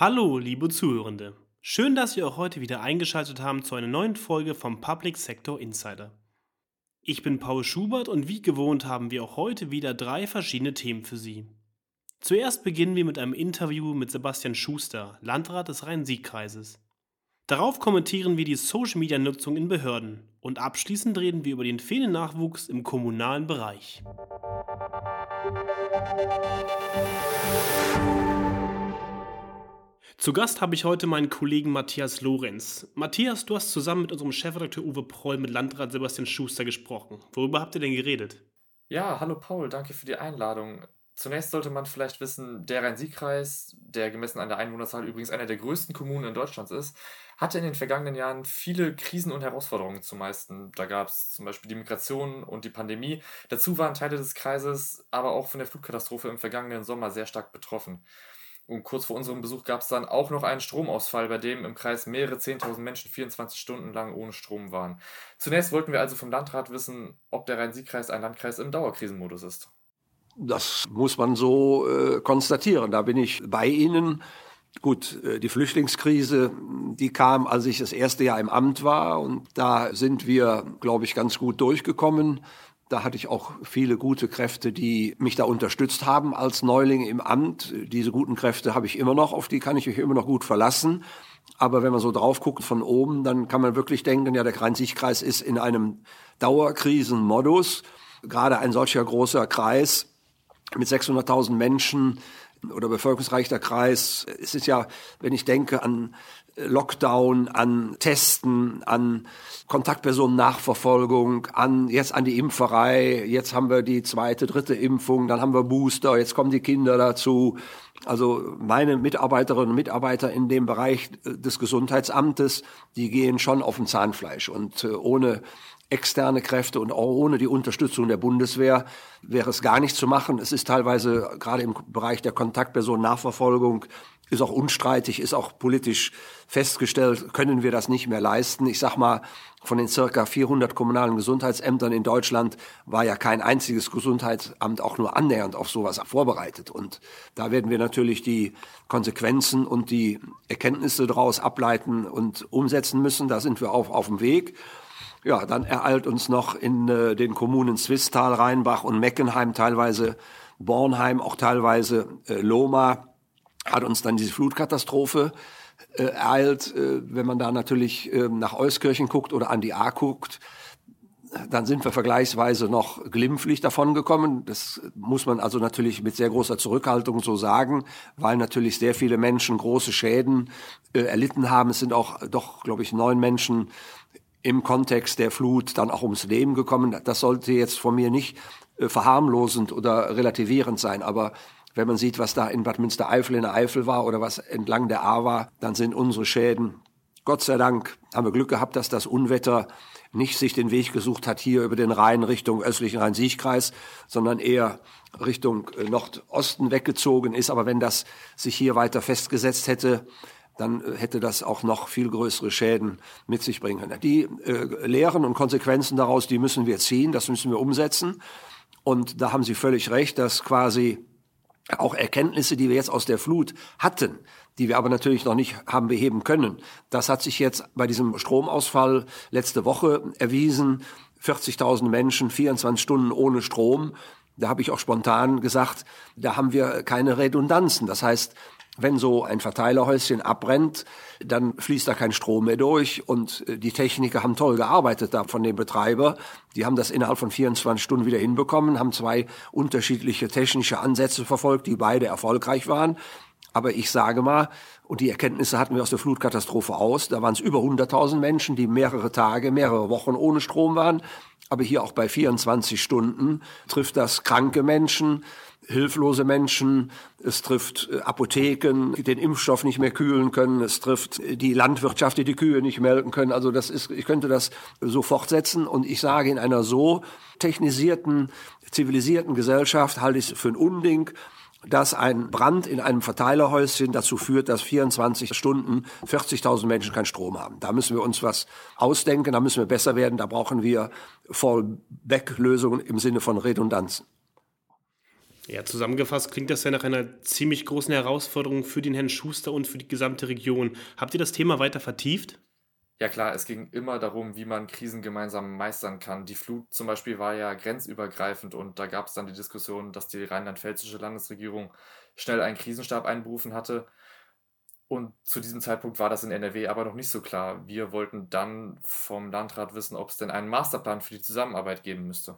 Hallo, liebe Zuhörende. Schön, dass Sie auch heute wieder eingeschaltet haben zu einer neuen Folge vom Public Sector Insider. Ich bin Paul Schubert und wie gewohnt haben wir auch heute wieder drei verschiedene Themen für Sie. Zuerst beginnen wir mit einem Interview mit Sebastian Schuster, Landrat des Rhein-Sieg-Kreises. Darauf kommentieren wir die Social-Media-Nutzung in Behörden und abschließend reden wir über den fehlenden Nachwuchs im kommunalen Bereich. Zu Gast habe ich heute meinen Kollegen Matthias Lorenz. Matthias, du hast zusammen mit unserem Chefredakteur Uwe Proll mit Landrat Sebastian Schuster gesprochen. Worüber habt ihr denn geredet? Ja, hallo Paul, danke für die Einladung. Zunächst sollte man vielleicht wissen, der Rhein-Sieg-Kreis, der gemessen an der Einwohnerzahl übrigens einer der größten Kommunen in Deutschland ist, hatte in den vergangenen Jahren viele Krisen und Herausforderungen zu meisten. Da gab es zum Beispiel die Migration und die Pandemie. Dazu waren Teile des Kreises aber auch von der Flutkatastrophe im vergangenen Sommer sehr stark betroffen. Und kurz vor unserem Besuch gab es dann auch noch einen Stromausfall, bei dem im Kreis mehrere 10.000 Menschen 24 Stunden lang ohne Strom waren. Zunächst wollten wir also vom Landrat wissen, ob der Rhein-Sieg-Kreis ein Landkreis im Dauerkrisenmodus ist. Das muss man so äh, konstatieren. Da bin ich bei Ihnen. Gut, äh, die Flüchtlingskrise, die kam, als ich das erste Jahr im Amt war. Und da sind wir, glaube ich, ganz gut durchgekommen. Da hatte ich auch viele gute Kräfte, die mich da unterstützt haben als Neuling im Amt. Diese guten Kräfte habe ich immer noch, auf die kann ich mich immer noch gut verlassen. Aber wenn man so drauf guckt von oben, dann kann man wirklich denken, ja, der Rhein-Sieg-Kreis ist in einem Dauerkrisenmodus. Gerade ein solcher großer Kreis mit 600.000 Menschen oder bevölkerungsreicher Kreis. Es ist ja, wenn ich denke an Lockdown, an Testen, an Kontaktpersonennachverfolgung, an jetzt an die Impferei. Jetzt haben wir die zweite, dritte Impfung, dann haben wir Booster, jetzt kommen die Kinder dazu. Also meine Mitarbeiterinnen und Mitarbeiter in dem Bereich des Gesundheitsamtes, die gehen schon auf dem Zahnfleisch und äh, ohne externe Kräfte und auch ohne die Unterstützung der Bundeswehr wäre es gar nicht zu machen. Es ist teilweise gerade im Bereich der Kontaktpersonennachverfolgung ist auch unstreitig, ist auch politisch festgestellt, können wir das nicht mehr leisten. Ich sag mal, von den circa 400 kommunalen Gesundheitsämtern in Deutschland war ja kein einziges Gesundheitsamt auch nur annähernd auf sowas vorbereitet. Und da werden wir natürlich die Konsequenzen und die Erkenntnisse daraus ableiten und umsetzen müssen. Da sind wir auf, auf dem Weg. Ja, dann ereilt uns noch in äh, den Kommunen Zwistal, Rheinbach und Meckenheim, teilweise Bornheim, auch teilweise äh, Loma, hat uns dann diese Flutkatastrophe äh, ereilt. Äh, wenn man da natürlich äh, nach Euskirchen guckt oder an die A guckt, dann sind wir vergleichsweise noch glimpflich davongekommen. Das muss man also natürlich mit sehr großer Zurückhaltung so sagen, weil natürlich sehr viele Menschen große Schäden äh, erlitten haben. Es sind auch doch, glaube ich, neun Menschen im Kontext der Flut dann auch ums Leben gekommen. Das sollte jetzt von mir nicht äh, verharmlosend oder relativierend sein, aber wenn man sieht, was da in Bad Münstereifel in der Eifel war oder was entlang der A war, dann sind unsere Schäden, Gott sei Dank, haben wir Glück gehabt, dass das Unwetter nicht sich den Weg gesucht hat hier über den Rhein Richtung östlichen Rhein-Sieg-Kreis, sondern eher Richtung äh, Nordosten weggezogen ist. Aber wenn das sich hier weiter festgesetzt hätte, dann äh, hätte das auch noch viel größere Schäden mit sich bringen können. Die äh, Lehren und Konsequenzen daraus, die müssen wir ziehen, das müssen wir umsetzen. Und da haben Sie völlig recht, dass quasi auch Erkenntnisse, die wir jetzt aus der Flut hatten, die wir aber natürlich noch nicht haben beheben können. Das hat sich jetzt bei diesem Stromausfall letzte Woche erwiesen. 40.000 Menschen, 24 Stunden ohne Strom. Da habe ich auch spontan gesagt, da haben wir keine Redundanzen. Das heißt, wenn so ein Verteilerhäuschen abbrennt, dann fließt da kein Strom mehr durch und äh, die Techniker haben toll gearbeitet da von dem Betreiber. Die haben das innerhalb von 24 Stunden wieder hinbekommen, haben zwei unterschiedliche technische Ansätze verfolgt, die beide erfolgreich waren. Aber ich sage mal, und die Erkenntnisse hatten wir aus der Flutkatastrophe aus, da waren es über 100.000 Menschen, die mehrere Tage, mehrere Wochen ohne Strom waren. Aber hier auch bei 24 Stunden trifft das kranke Menschen, hilflose Menschen, es trifft äh, Apotheken, die den Impfstoff nicht mehr kühlen können, es trifft äh, die Landwirtschaft, die die Kühe nicht melken können. Also das ist, ich könnte das so fortsetzen und ich sage, in einer so technisierten, zivilisierten Gesellschaft halte ich es für ein Unding, dass ein Brand in einem Verteilerhäuschen dazu führt, dass 24 Stunden 40.000 Menschen keinen Strom haben. Da müssen wir uns was ausdenken, da müssen wir besser werden, da brauchen wir Fallback-Lösungen im Sinne von Redundanzen. Ja, zusammengefasst klingt das ja nach einer ziemlich großen Herausforderung für den Herrn Schuster und für die gesamte Region. Habt ihr das Thema weiter vertieft? Ja klar, es ging immer darum, wie man Krisen gemeinsam meistern kann. Die Flut zum Beispiel war ja grenzübergreifend und da gab es dann die Diskussion, dass die rheinland-pfälzische Landesregierung schnell einen Krisenstab einberufen hatte. Und zu diesem Zeitpunkt war das in NRW aber noch nicht so klar. Wir wollten dann vom Landrat wissen, ob es denn einen Masterplan für die Zusammenarbeit geben müsste.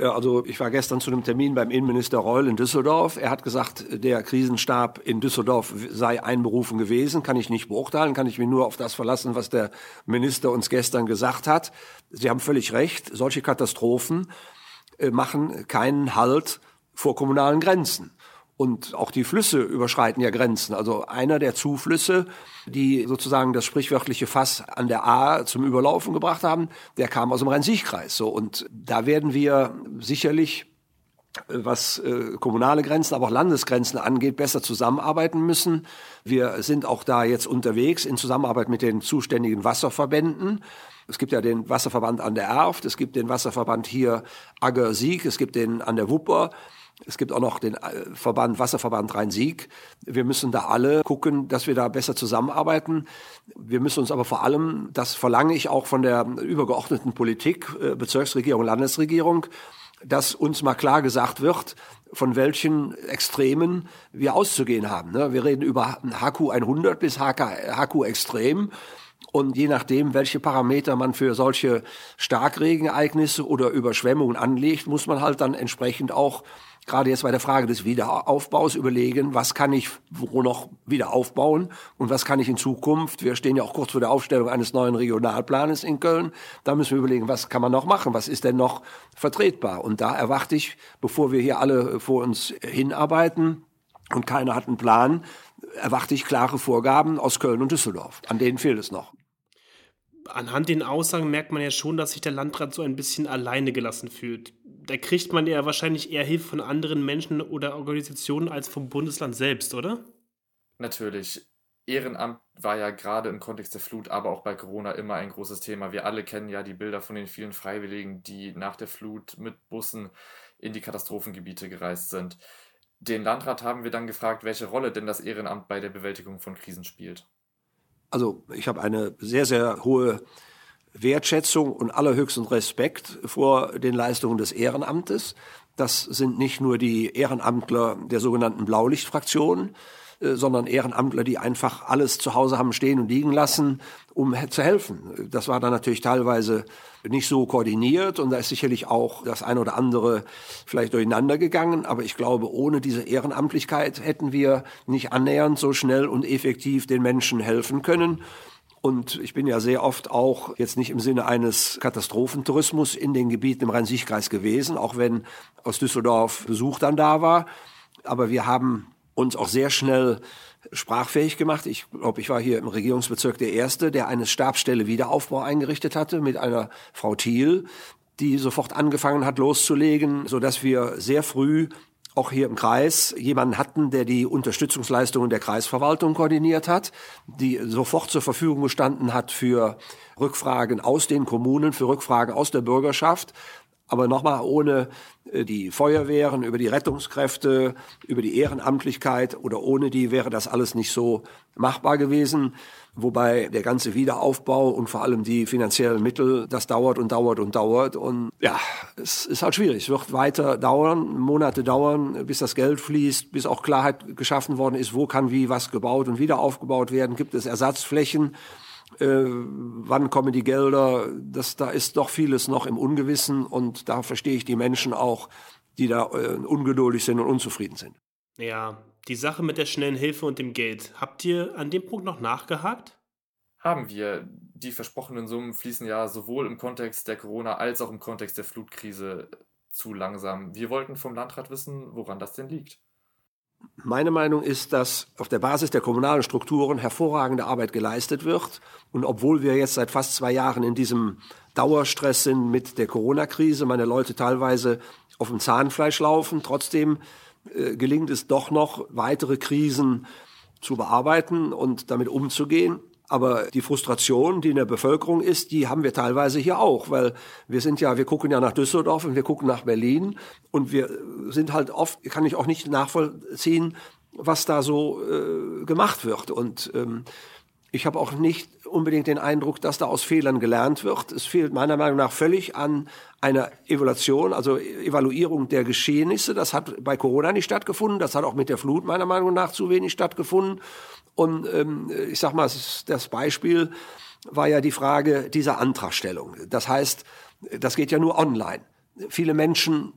Ja, also ich war gestern zu einem Termin beim Innenminister Reul in Düsseldorf. Er hat gesagt, der Krisenstab in Düsseldorf sei einberufen gewesen. Kann ich nicht beurteilen, kann ich mich nur auf das verlassen, was der Minister uns gestern gesagt hat. Sie haben völlig recht, solche Katastrophen äh, machen keinen Halt vor kommunalen Grenzen. Und auch die Flüsse überschreiten ja Grenzen. Also einer der Zuflüsse, die sozusagen das sprichwörtliche Fass an der A zum Überlaufen gebracht haben, der kam aus dem Rhein-Sieg-Kreis. So, und da werden wir sicherlich was äh, kommunale Grenzen, aber auch Landesgrenzen angeht, besser zusammenarbeiten müssen. Wir sind auch da jetzt unterwegs in Zusammenarbeit mit den zuständigen Wasserverbänden. Es gibt ja den Wasserverband an der Erft, es gibt den Wasserverband hier Agger-Sieg, es gibt den an der Wupper. Es gibt auch noch den äh, Verband, Wasserverband Rhein-Sieg. Wir müssen da alle gucken, dass wir da besser zusammenarbeiten. Wir müssen uns aber vor allem, das verlange ich auch von der übergeordneten Politik, äh, Bezirksregierung, Landesregierung, dass uns mal klar gesagt wird, von welchen Extremen wir auszugehen haben. Ne? Wir reden über HQ 100 bis HQ Extrem. Und je nachdem, welche Parameter man für solche Starkregenereignisse oder Überschwemmungen anlegt, muss man halt dann entsprechend auch gerade jetzt bei der Frage des Wiederaufbaus überlegen, was kann ich wo noch wieder aufbauen und was kann ich in Zukunft, wir stehen ja auch kurz vor der Aufstellung eines neuen Regionalplanes in Köln, da müssen wir überlegen, was kann man noch machen, was ist denn noch vertretbar. Und da erwarte ich, bevor wir hier alle vor uns hinarbeiten und keiner hat einen Plan, erwarte ich klare Vorgaben aus Köln und Düsseldorf. An denen fehlt es noch anhand den Aussagen merkt man ja schon, dass sich der Landrat so ein bisschen alleine gelassen fühlt. Da kriegt man ja wahrscheinlich eher Hilfe von anderen Menschen oder Organisationen als vom Bundesland selbst, oder? Natürlich. Ehrenamt war ja gerade im Kontext der Flut, aber auch bei Corona immer ein großes Thema. Wir alle kennen ja die Bilder von den vielen Freiwilligen, die nach der Flut mit Bussen in die Katastrophengebiete gereist sind. Den Landrat haben wir dann gefragt, welche Rolle denn das Ehrenamt bei der Bewältigung von Krisen spielt. Also ich habe eine sehr, sehr hohe Wertschätzung und allerhöchsten Respekt vor den Leistungen des Ehrenamtes. Das sind nicht nur die Ehrenamtler der sogenannten Blaulichtfraktion, sondern Ehrenamtler, die einfach alles zu Hause haben stehen und liegen lassen, um zu helfen. Das war dann natürlich teilweise nicht so koordiniert und da ist sicherlich auch das eine oder andere vielleicht durcheinander gegangen. Aber ich glaube, ohne diese Ehrenamtlichkeit hätten wir nicht annähernd so schnell und effektiv den Menschen helfen können. Und ich bin ja sehr oft auch jetzt nicht im Sinne eines Katastrophentourismus in den Gebieten im Rhein-Sieg-Kreis gewesen, auch wenn aus Düsseldorf Besuch dann da war. Aber wir haben uns auch sehr schnell sprachfähig gemacht. Ich glaube, ich war hier im Regierungsbezirk der Erste, der eine Stabsstelle Wiederaufbau eingerichtet hatte mit einer Frau Thiel, die sofort angefangen hat loszulegen, so dass wir sehr früh auch hier im Kreis jemanden hatten, der die Unterstützungsleistungen der Kreisverwaltung koordiniert hat, die sofort zur Verfügung gestanden hat für Rückfragen aus den Kommunen, für Rückfragen aus der Bürgerschaft. Aber nochmal, ohne äh, die Feuerwehren, über die Rettungskräfte, über die Ehrenamtlichkeit oder ohne die wäre das alles nicht so machbar gewesen. Wobei der ganze Wiederaufbau und vor allem die finanziellen Mittel, das dauert und dauert und dauert. Und ja, es ist halt schwierig. Es wird weiter dauern, Monate dauern, bis das Geld fließt, bis auch Klarheit geschaffen worden ist, wo kann wie was gebaut und wieder aufgebaut werden. Gibt es Ersatzflächen? Äh, wann kommen die Gelder, das, da ist doch vieles noch im Ungewissen und da verstehe ich die Menschen auch, die da äh, ungeduldig sind und unzufrieden sind. Ja, die Sache mit der schnellen Hilfe und dem Geld. Habt ihr an dem Punkt noch nachgehakt? Haben wir. Die versprochenen Summen fließen ja sowohl im Kontext der Corona als auch im Kontext der Flutkrise zu langsam. Wir wollten vom Landrat wissen, woran das denn liegt. Meine Meinung ist, dass auf der Basis der kommunalen Strukturen hervorragende Arbeit geleistet wird. Und obwohl wir jetzt seit fast zwei Jahren in diesem Dauerstress sind mit der Corona-Krise, meine Leute teilweise auf dem Zahnfleisch laufen, trotzdem äh, gelingt es doch noch, weitere Krisen zu bearbeiten und damit umzugehen. Aber die Frustration, die in der Bevölkerung ist, die haben wir teilweise hier auch, weil wir sind ja, wir gucken ja nach Düsseldorf und wir gucken nach Berlin und wir sind halt oft, kann ich auch nicht nachvollziehen, was da so äh, gemacht wird. Und ähm, ich habe auch nicht unbedingt den Eindruck, dass da aus Fehlern gelernt wird. Es fehlt meiner Meinung nach völlig an einer Evaluation, also Evaluierung der Geschehnisse. Das hat bei Corona nicht stattgefunden. Das hat auch mit der Flut meiner Meinung nach zu wenig stattgefunden. Und ähm, ich sag mal, das Beispiel war ja die Frage dieser Antragstellung. Das heißt, das geht ja nur online. Viele Menschen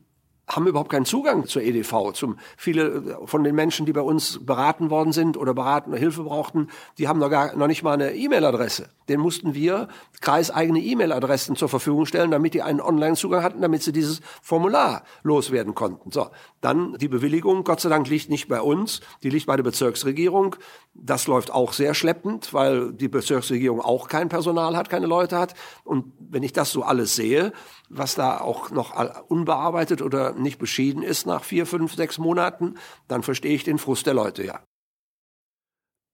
haben überhaupt keinen Zugang zur EDV. Zum, viele von den Menschen, die bei uns beraten worden sind oder beraten oder Hilfe brauchten, die haben noch, gar, noch nicht mal eine E-Mail-Adresse. Den mussten wir kreiseigene E-Mail-Adressen zur Verfügung stellen, damit die einen Online-Zugang hatten, damit sie dieses Formular loswerden konnten. So, dann die Bewilligung, Gott sei Dank liegt nicht bei uns, die liegt bei der Bezirksregierung. Das läuft auch sehr schleppend, weil die Bezirksregierung auch kein Personal hat, keine Leute hat. Und wenn ich das so alles sehe, was da auch noch unbearbeitet oder nicht beschieden ist nach vier, fünf, sechs Monaten, dann verstehe ich den Frust der Leute ja.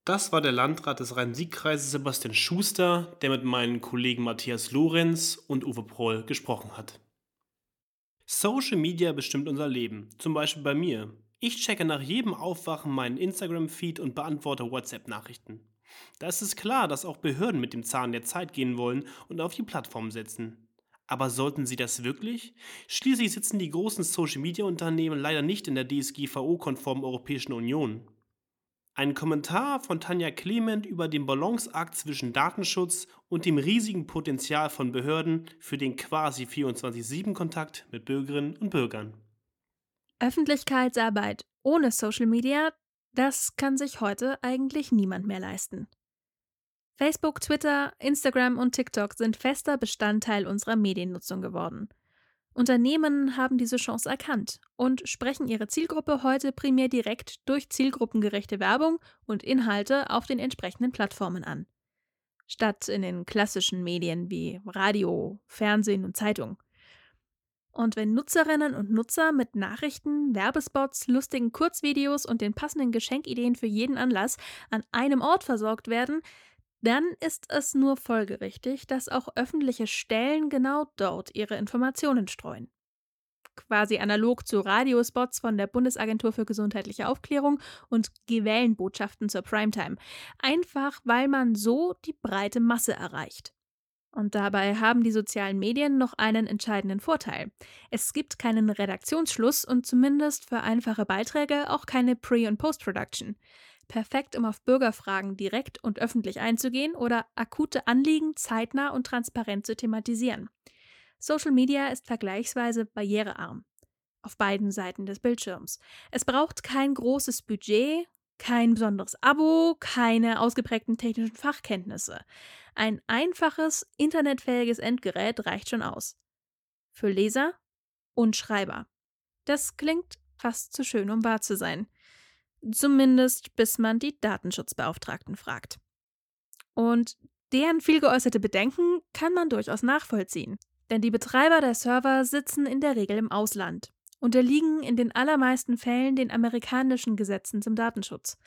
Das war der Landrat des Rhein-Sieg-Kreises Sebastian Schuster, der mit meinen Kollegen Matthias Lorenz und Uwe Proll gesprochen hat. Social Media bestimmt unser Leben, zum Beispiel bei mir. Ich checke nach jedem Aufwachen meinen Instagram-Feed und beantworte WhatsApp-Nachrichten. Da ist es klar, dass auch Behörden mit dem Zahn der Zeit gehen wollen und auf die Plattform setzen. Aber sollten sie das wirklich? Schließlich sitzen die großen Social-Media-Unternehmen leider nicht in der DSGVO-konformen Europäischen Union. Ein Kommentar von Tanja Clement über den Balanceakt zwischen Datenschutz und dem riesigen Potenzial von Behörden für den quasi 24-7-Kontakt mit Bürgerinnen und Bürgern. Öffentlichkeitsarbeit ohne Social Media, das kann sich heute eigentlich niemand mehr leisten. Facebook, Twitter, Instagram und TikTok sind fester Bestandteil unserer Mediennutzung geworden. Unternehmen haben diese Chance erkannt und sprechen ihre Zielgruppe heute primär direkt durch zielgruppengerechte Werbung und Inhalte auf den entsprechenden Plattformen an. Statt in den klassischen Medien wie Radio, Fernsehen und Zeitung. Und wenn Nutzerinnen und Nutzer mit Nachrichten, Werbespots, lustigen Kurzvideos und den passenden Geschenkideen für jeden Anlass an einem Ort versorgt werden, dann ist es nur folgerichtig, dass auch öffentliche Stellen genau dort ihre Informationen streuen. Quasi analog zu Radiospots von der Bundesagentur für gesundheitliche Aufklärung und Gewählenbotschaften zur Primetime. Einfach weil man so die breite Masse erreicht. Und dabei haben die sozialen Medien noch einen entscheidenden Vorteil. Es gibt keinen Redaktionsschluss und zumindest für einfache Beiträge auch keine Pre- und Post-Production perfekt, um auf Bürgerfragen direkt und öffentlich einzugehen oder akute Anliegen zeitnah und transparent zu thematisieren. Social Media ist vergleichsweise barrierearm. Auf beiden Seiten des Bildschirms. Es braucht kein großes Budget, kein besonderes Abo, keine ausgeprägten technischen Fachkenntnisse. Ein einfaches, internetfähiges Endgerät reicht schon aus. Für Leser und Schreiber. Das klingt fast zu schön, um wahr zu sein. Zumindest bis man die Datenschutzbeauftragten fragt. Und deren viel geäußerte Bedenken kann man durchaus nachvollziehen. Denn die Betreiber der Server sitzen in der Regel im Ausland, unterliegen in den allermeisten Fällen den amerikanischen Gesetzen zum Datenschutz.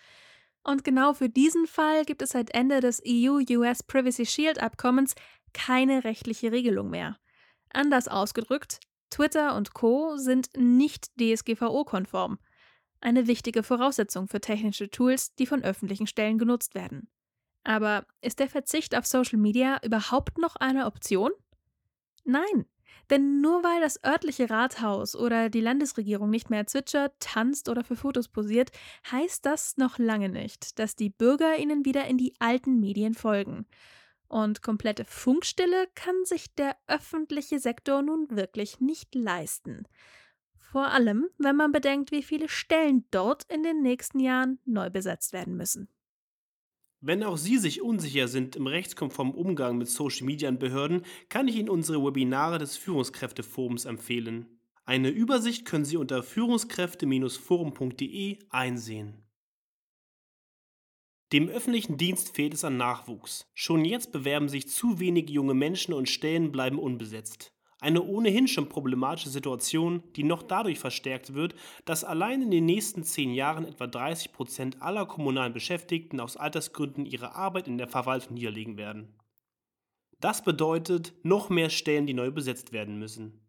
Und genau für diesen Fall gibt es seit Ende des EU-US Privacy Shield Abkommens keine rechtliche Regelung mehr. Anders ausgedrückt, Twitter und Co sind nicht DSGVO-konform eine wichtige Voraussetzung für technische Tools, die von öffentlichen Stellen genutzt werden. Aber ist der Verzicht auf Social Media überhaupt noch eine Option? Nein, denn nur weil das örtliche Rathaus oder die Landesregierung nicht mehr zwitschert, tanzt oder für Fotos posiert, heißt das noch lange nicht, dass die Bürger ihnen wieder in die alten Medien folgen. Und komplette Funkstille kann sich der öffentliche Sektor nun wirklich nicht leisten. Vor allem, wenn man bedenkt, wie viele Stellen dort in den nächsten Jahren neu besetzt werden müssen. Wenn auch Sie sich unsicher sind im rechtskonformen Umgang mit Social Media und Behörden, kann ich Ihnen unsere Webinare des Führungskräfteforums empfehlen. Eine Übersicht können Sie unter führungskräfte-forum.de einsehen. Dem öffentlichen Dienst fehlt es an Nachwuchs. Schon jetzt bewerben sich zu wenige junge Menschen und Stellen bleiben unbesetzt. Eine ohnehin schon problematische Situation, die noch dadurch verstärkt wird, dass allein in den nächsten zehn Jahren etwa 30 Prozent aller kommunalen Beschäftigten aus Altersgründen ihre Arbeit in der Verwaltung niederlegen werden. Das bedeutet noch mehr Stellen, die neu besetzt werden müssen.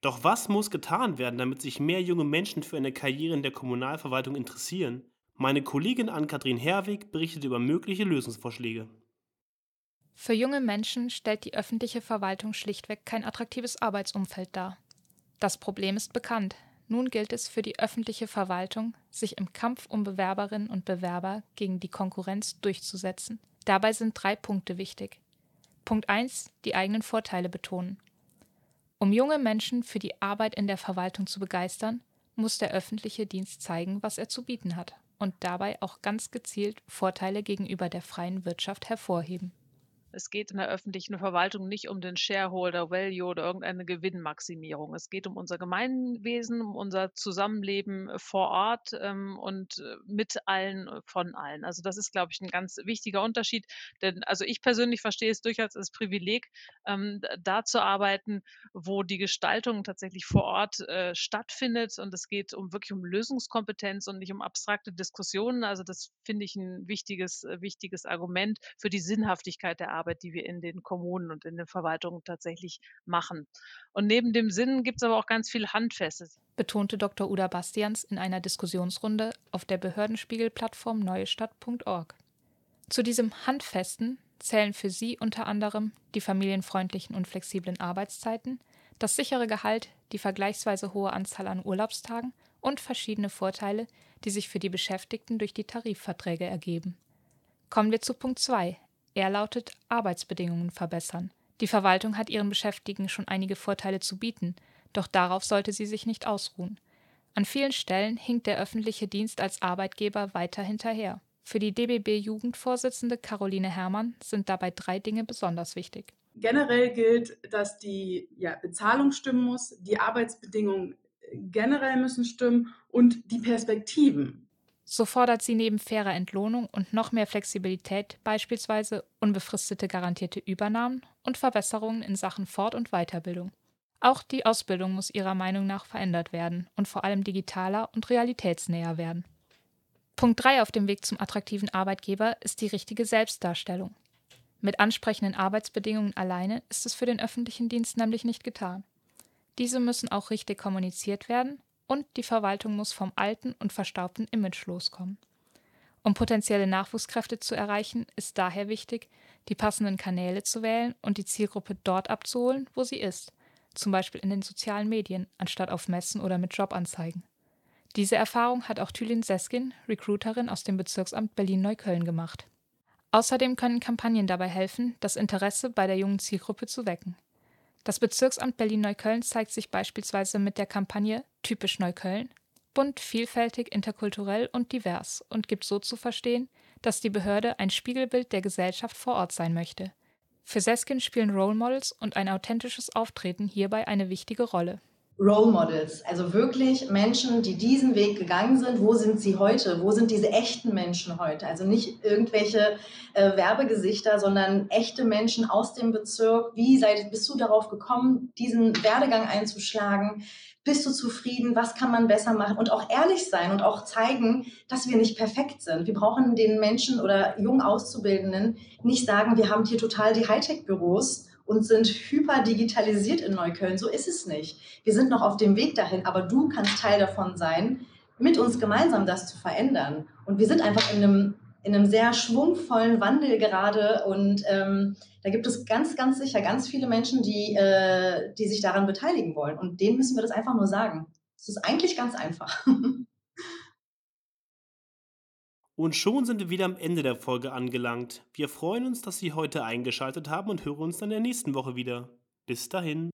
Doch was muss getan werden, damit sich mehr junge Menschen für eine Karriere in der Kommunalverwaltung interessieren? Meine Kollegin Ann-Kathrin Herwig berichtet über mögliche Lösungsvorschläge. Für junge Menschen stellt die öffentliche Verwaltung schlichtweg kein attraktives Arbeitsumfeld dar. Das Problem ist bekannt. Nun gilt es für die öffentliche Verwaltung, sich im Kampf um Bewerberinnen und Bewerber gegen die Konkurrenz durchzusetzen. Dabei sind drei Punkte wichtig. Punkt 1. Die eigenen Vorteile betonen. Um junge Menschen für die Arbeit in der Verwaltung zu begeistern, muss der öffentliche Dienst zeigen, was er zu bieten hat und dabei auch ganz gezielt Vorteile gegenüber der freien Wirtschaft hervorheben. Es geht in der öffentlichen Verwaltung nicht um den Shareholder Value oder irgendeine Gewinnmaximierung. Es geht um unser Gemeinwesen, um unser Zusammenleben vor Ort ähm, und äh, mit allen, äh, von allen. Also das ist, glaube ich, ein ganz wichtiger Unterschied. Denn also ich persönlich verstehe es durchaus als Privileg, ähm, da zu arbeiten, wo die Gestaltung tatsächlich vor Ort äh, stattfindet. Und es geht um wirklich um Lösungskompetenz und nicht um abstrakte Diskussionen. Also das finde ich ein wichtiges, äh, wichtiges Argument für die Sinnhaftigkeit der Arbeit. Arbeit, die wir in den Kommunen und in den Verwaltungen tatsächlich machen. Und neben dem Sinn gibt es aber auch ganz viel Handfestes. Betonte Dr. Uda Bastians in einer Diskussionsrunde auf der Behördenspiegel-Plattform neuestadt.org. Zu diesem Handfesten zählen für sie unter anderem die familienfreundlichen und flexiblen Arbeitszeiten, das sichere Gehalt, die vergleichsweise hohe Anzahl an Urlaubstagen und verschiedene Vorteile, die sich für die Beschäftigten durch die Tarifverträge ergeben. Kommen wir zu Punkt 2, er lautet Arbeitsbedingungen verbessern. Die Verwaltung hat ihren Beschäftigten schon einige Vorteile zu bieten, doch darauf sollte sie sich nicht ausruhen. An vielen Stellen hinkt der öffentliche Dienst als Arbeitgeber weiter hinterher. Für die DBB-Jugendvorsitzende Caroline Herrmann sind dabei drei Dinge besonders wichtig. Generell gilt, dass die ja, Bezahlung stimmen muss, die Arbeitsbedingungen generell müssen stimmen und die Perspektiven. So fordert sie neben fairer Entlohnung und noch mehr Flexibilität beispielsweise unbefristete garantierte Übernahmen und Verbesserungen in Sachen Fort- und Weiterbildung. Auch die Ausbildung muss ihrer Meinung nach verändert werden und vor allem digitaler und realitätsnäher werden. Punkt 3 auf dem Weg zum attraktiven Arbeitgeber ist die richtige Selbstdarstellung. Mit ansprechenden Arbeitsbedingungen alleine ist es für den öffentlichen Dienst nämlich nicht getan. Diese müssen auch richtig kommuniziert werden und die Verwaltung muss vom alten und verstaubten Image loskommen. Um potenzielle Nachwuchskräfte zu erreichen, ist daher wichtig, die passenden Kanäle zu wählen und die Zielgruppe dort abzuholen, wo sie ist, zum Beispiel in den sozialen Medien, anstatt auf Messen oder mit Jobanzeigen. Diese Erfahrung hat auch Thülin Seskin, Recruiterin aus dem Bezirksamt Berlin-Neukölln, gemacht. Außerdem können Kampagnen dabei helfen, das Interesse bei der jungen Zielgruppe zu wecken. Das Bezirksamt Berlin-Neukölln zeigt sich beispielsweise mit der Kampagne Typisch Neukölln bunt, vielfältig, interkulturell und divers und gibt so zu verstehen, dass die Behörde ein Spiegelbild der Gesellschaft vor Ort sein möchte. Für Seskin spielen Role Models und ein authentisches Auftreten hierbei eine wichtige Rolle. Role Models, also wirklich Menschen, die diesen Weg gegangen sind. Wo sind sie heute? Wo sind diese echten Menschen heute? Also nicht irgendwelche äh, Werbegesichter, sondern echte Menschen aus dem Bezirk. Wie seid, bist du darauf gekommen, diesen Werdegang einzuschlagen? Bist du zufrieden? Was kann man besser machen? Und auch ehrlich sein und auch zeigen, dass wir nicht perfekt sind. Wir brauchen den Menschen oder jungen Auszubildenden nicht sagen, wir haben hier total die Hightech-Büros und sind hyper digitalisiert in Neukölln. So ist es nicht. Wir sind noch auf dem Weg dahin, aber du kannst Teil davon sein, mit uns gemeinsam das zu verändern. Und wir sind einfach in einem, in einem sehr schwungvollen Wandel gerade und ähm, da gibt es ganz, ganz sicher ganz viele Menschen, die, äh, die sich daran beteiligen wollen. Und denen müssen wir das einfach nur sagen. Es ist eigentlich ganz einfach. Und schon sind wir wieder am Ende der Folge angelangt. Wir freuen uns, dass Sie heute eingeschaltet haben und hören uns dann in der nächsten Woche wieder. Bis dahin.